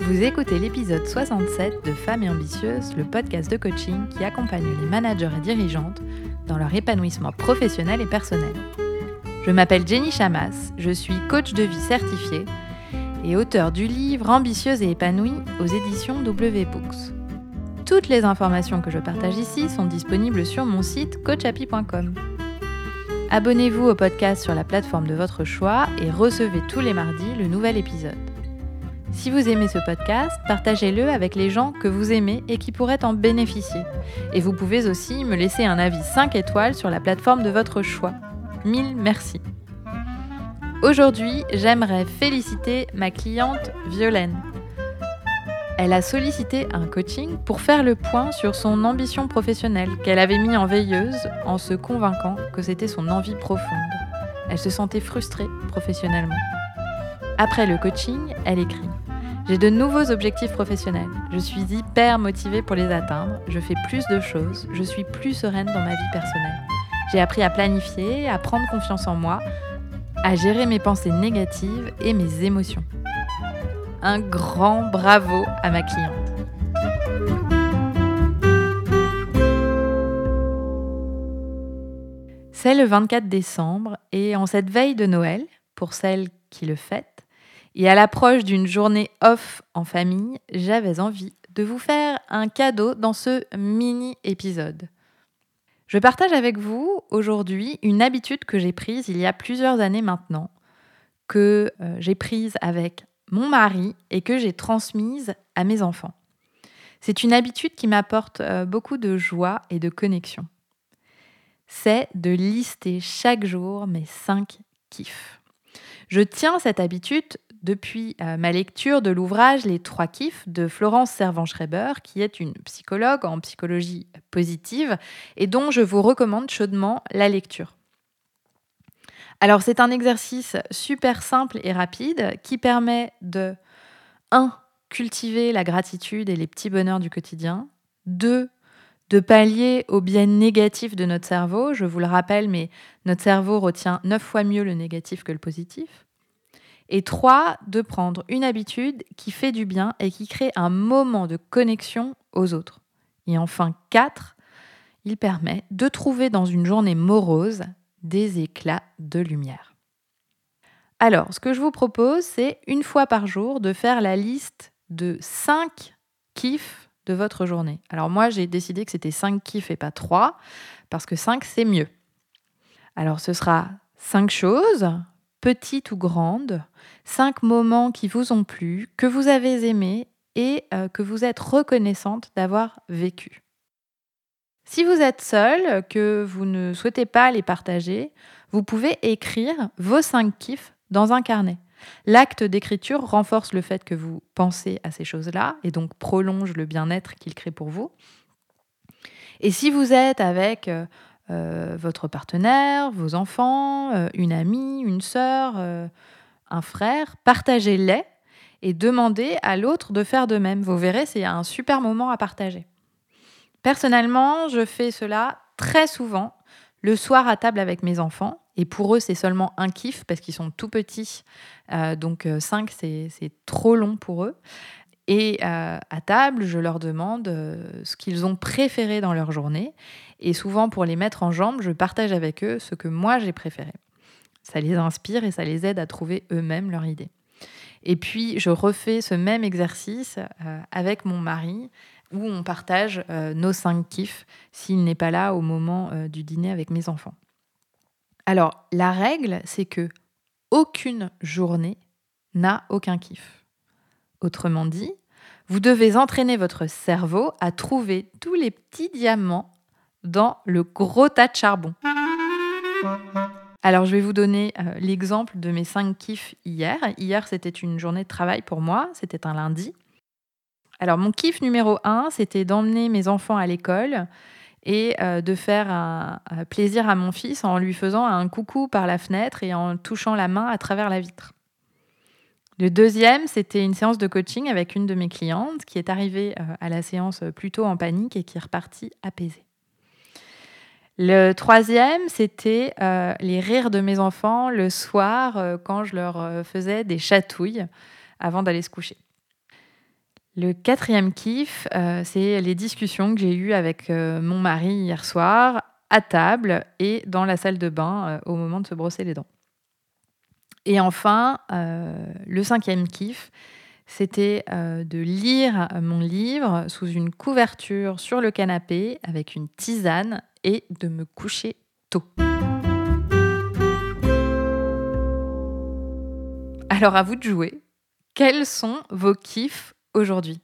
Vous écoutez l'épisode 67 de Femmes et Ambitieuses, le podcast de coaching qui accompagne les managers et dirigeantes dans leur épanouissement professionnel et personnel. Je m'appelle Jenny Chamas, je suis coach de vie certifiée et auteur du livre Ambitieuse et épanouie aux éditions W Books. Toutes les informations que je partage ici sont disponibles sur mon site coachapi.com. Abonnez-vous au podcast sur la plateforme de votre choix et recevez tous les mardis le nouvel épisode. Si vous aimez ce podcast, partagez-le avec les gens que vous aimez et qui pourraient en bénéficier. Et vous pouvez aussi me laisser un avis 5 étoiles sur la plateforme de votre choix. Mille merci. Aujourd'hui, j'aimerais féliciter ma cliente Violaine. Elle a sollicité un coaching pour faire le point sur son ambition professionnelle qu'elle avait mis en veilleuse en se convainquant que c'était son envie profonde. Elle se sentait frustrée professionnellement. Après le coaching, elle écrit J'ai de nouveaux objectifs professionnels. Je suis hyper motivée pour les atteindre. Je fais plus de choses. Je suis plus sereine dans ma vie personnelle. J'ai appris à planifier, à prendre confiance en moi, à gérer mes pensées négatives et mes émotions un grand bravo à ma cliente. C'est le 24 décembre et en cette veille de Noël, pour celles qui le fêtent, et à l'approche d'une journée off en famille, j'avais envie de vous faire un cadeau dans ce mini-épisode. Je partage avec vous aujourd'hui une habitude que j'ai prise il y a plusieurs années maintenant, que euh, j'ai prise avec mon mari et que j'ai transmise à mes enfants. C'est une habitude qui m'apporte euh, beaucoup de joie et de connexion. C'est de lister chaque jour mes cinq kiffs. Je tiens cette habitude depuis euh, ma lecture de l'ouvrage Les trois kiffs de Florence Servan-Schreiber, qui est une psychologue en psychologie positive et dont je vous recommande chaudement la lecture. Alors c'est un exercice super simple et rapide qui permet de 1. cultiver la gratitude et les petits bonheurs du quotidien, 2. de pallier au biais négatif de notre cerveau. Je vous le rappelle, mais notre cerveau retient 9 fois mieux le négatif que le positif. Et 3. de prendre une habitude qui fait du bien et qui crée un moment de connexion aux autres. Et enfin 4. il permet de trouver dans une journée morose des éclats de lumière. Alors, ce que je vous propose, c'est une fois par jour de faire la liste de 5 kiffs de votre journée. Alors moi, j'ai décidé que c'était 5 kiffs et pas 3, parce que 5, c'est mieux. Alors ce sera 5 choses, petites ou grandes, 5 moments qui vous ont plu, que vous avez aimés et euh, que vous êtes reconnaissante d'avoir vécu. Si vous êtes seul, que vous ne souhaitez pas les partager, vous pouvez écrire vos cinq kiffs dans un carnet. L'acte d'écriture renforce le fait que vous pensez à ces choses-là et donc prolonge le bien-être qu'il crée pour vous. Et si vous êtes avec euh, euh, votre partenaire, vos enfants, euh, une amie, une sœur, un frère, partagez-les et demandez à l'autre de faire de même. Vous verrez, c'est un super moment à partager. Personnellement, je fais cela très souvent le soir à table avec mes enfants. Et pour eux, c'est seulement un kiff parce qu'ils sont tout petits. Euh, donc 5, euh, c'est trop long pour eux. Et euh, à table, je leur demande ce qu'ils ont préféré dans leur journée. Et souvent, pour les mettre en jambe, je partage avec eux ce que moi j'ai préféré. Ça les inspire et ça les aide à trouver eux-mêmes leur idée. Et puis, je refais ce même exercice avec mon mari où on partage euh, nos cinq kiffs s'il n'est pas là au moment euh, du dîner avec mes enfants. Alors, la règle, c'est que aucune journée n'a aucun kiff. Autrement dit, vous devez entraîner votre cerveau à trouver tous les petits diamants dans le gros tas de charbon. Alors, je vais vous donner euh, l'exemple de mes cinq kiffs hier. Hier, c'était une journée de travail pour moi, c'était un lundi. Alors, mon kiff numéro un, c'était d'emmener mes enfants à l'école et euh, de faire un, plaisir à mon fils en lui faisant un coucou par la fenêtre et en touchant la main à travers la vitre. Le deuxième, c'était une séance de coaching avec une de mes clientes qui est arrivée euh, à la séance plutôt en panique et qui est repartie apaisée. Le troisième, c'était euh, les rires de mes enfants le soir quand je leur faisais des chatouilles. avant d'aller se coucher. Le quatrième kiff, euh, c'est les discussions que j'ai eues avec euh, mon mari hier soir, à table et dans la salle de bain euh, au moment de se brosser les dents. Et enfin, le cinquième kiff, c'était de lire mon livre sous une couverture sur le canapé avec une tisane et de me coucher tôt. Alors à vous de jouer. Quels sont vos kiffs aujourd'hui?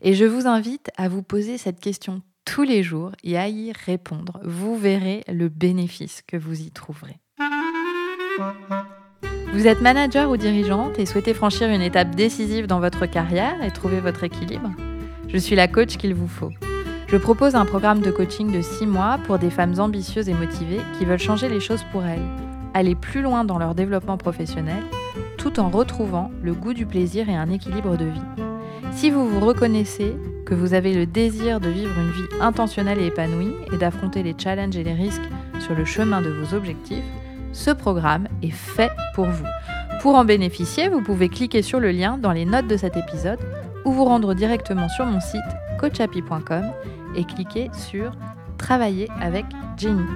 Et je vous invite à vous poser cette question tous les jours et à y répondre. Vous verrez le bénéfice que vous y trouverez. Vous êtes manager ou dirigeante et souhaitez franchir une étape décisive dans votre carrière et trouver votre équilibre? Je suis la coach qu'il vous faut. Je propose un programme de coaching de 6 mois pour des femmes ambitieuses et motivées qui veulent changer les choses pour elles, aller plus loin dans leur développement professionnel, tout en retrouvant le goût du plaisir et un équilibre de vie. Si vous vous reconnaissez que vous avez le désir de vivre une vie intentionnelle et épanouie et d'affronter les challenges et les risques sur le chemin de vos objectifs, ce programme est fait pour vous. Pour en bénéficier, vous pouvez cliquer sur le lien dans les notes de cet épisode ou vous rendre directement sur mon site coachapi.com et cliquer sur Travailler avec Jenny.